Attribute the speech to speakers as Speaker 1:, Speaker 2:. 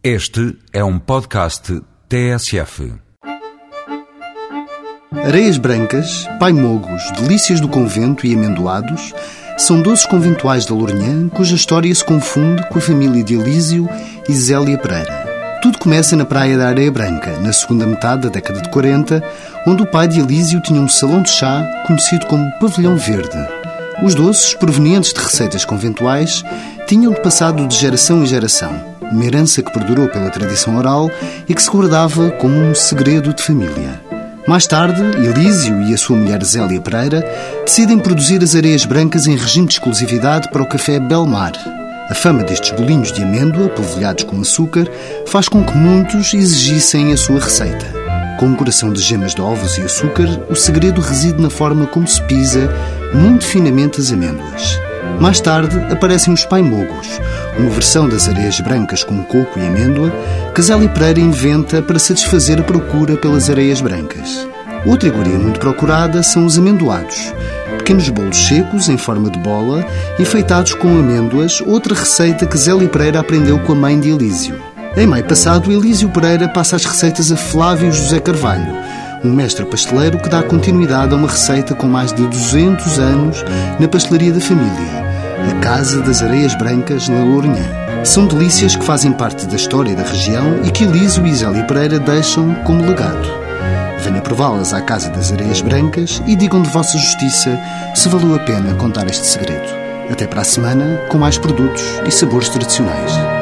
Speaker 1: Este é um podcast TSF.
Speaker 2: Areias Brancas, Paimogos, Delícias do Convento e Amendoados são doces conventuais da Lourinhã cuja história se confunde com a família de Elísio e Zélia Pereira. Tudo começa na Praia da Areia Branca, na segunda metade da década de 40, onde o pai de Elísio tinha um salão de chá conhecido como Pavilhão Verde. Os doces, provenientes de receitas conventuais, tinham passado de geração em geração uma herança que perdurou pela tradição oral e que se guardava como um segredo de família. Mais tarde, Elísio e a sua mulher Zélia Pereira decidem produzir as areias brancas em regime de exclusividade para o café Belmar. A fama destes bolinhos de amêndoa, polvilhados com açúcar, faz com que muitos exigissem a sua receita. Com um coração de gemas de ovos e açúcar, o segredo reside na forma como se pisa muito finamente as amêndoas. Mais tarde aparecem os paimogos, uma versão das areias brancas com coco e amêndoa que Zélia Pereira inventa para satisfazer a procura pelas areias brancas. Outra iguaria muito procurada são os amendoados, pequenos bolos secos em forma de bola, enfeitados com amêndoas, outra receita que Zélia Pereira aprendeu com a mãe de Elísio. Em maio passado, Elísio Pereira passa as receitas a Flávio José Carvalho, um mestre pasteleiro que dá continuidade a uma receita com mais de 200 anos na pastelaria da família a Casa das Areias Brancas, na Lourinhã. São delícias que fazem parte da história da região e que Elísio e Zélia Pereira deixam como legado. Venha prová-las à Casa das Areias Brancas e digam de vossa justiça se valeu a pena contar este segredo. Até para a semana, com mais produtos e sabores tradicionais.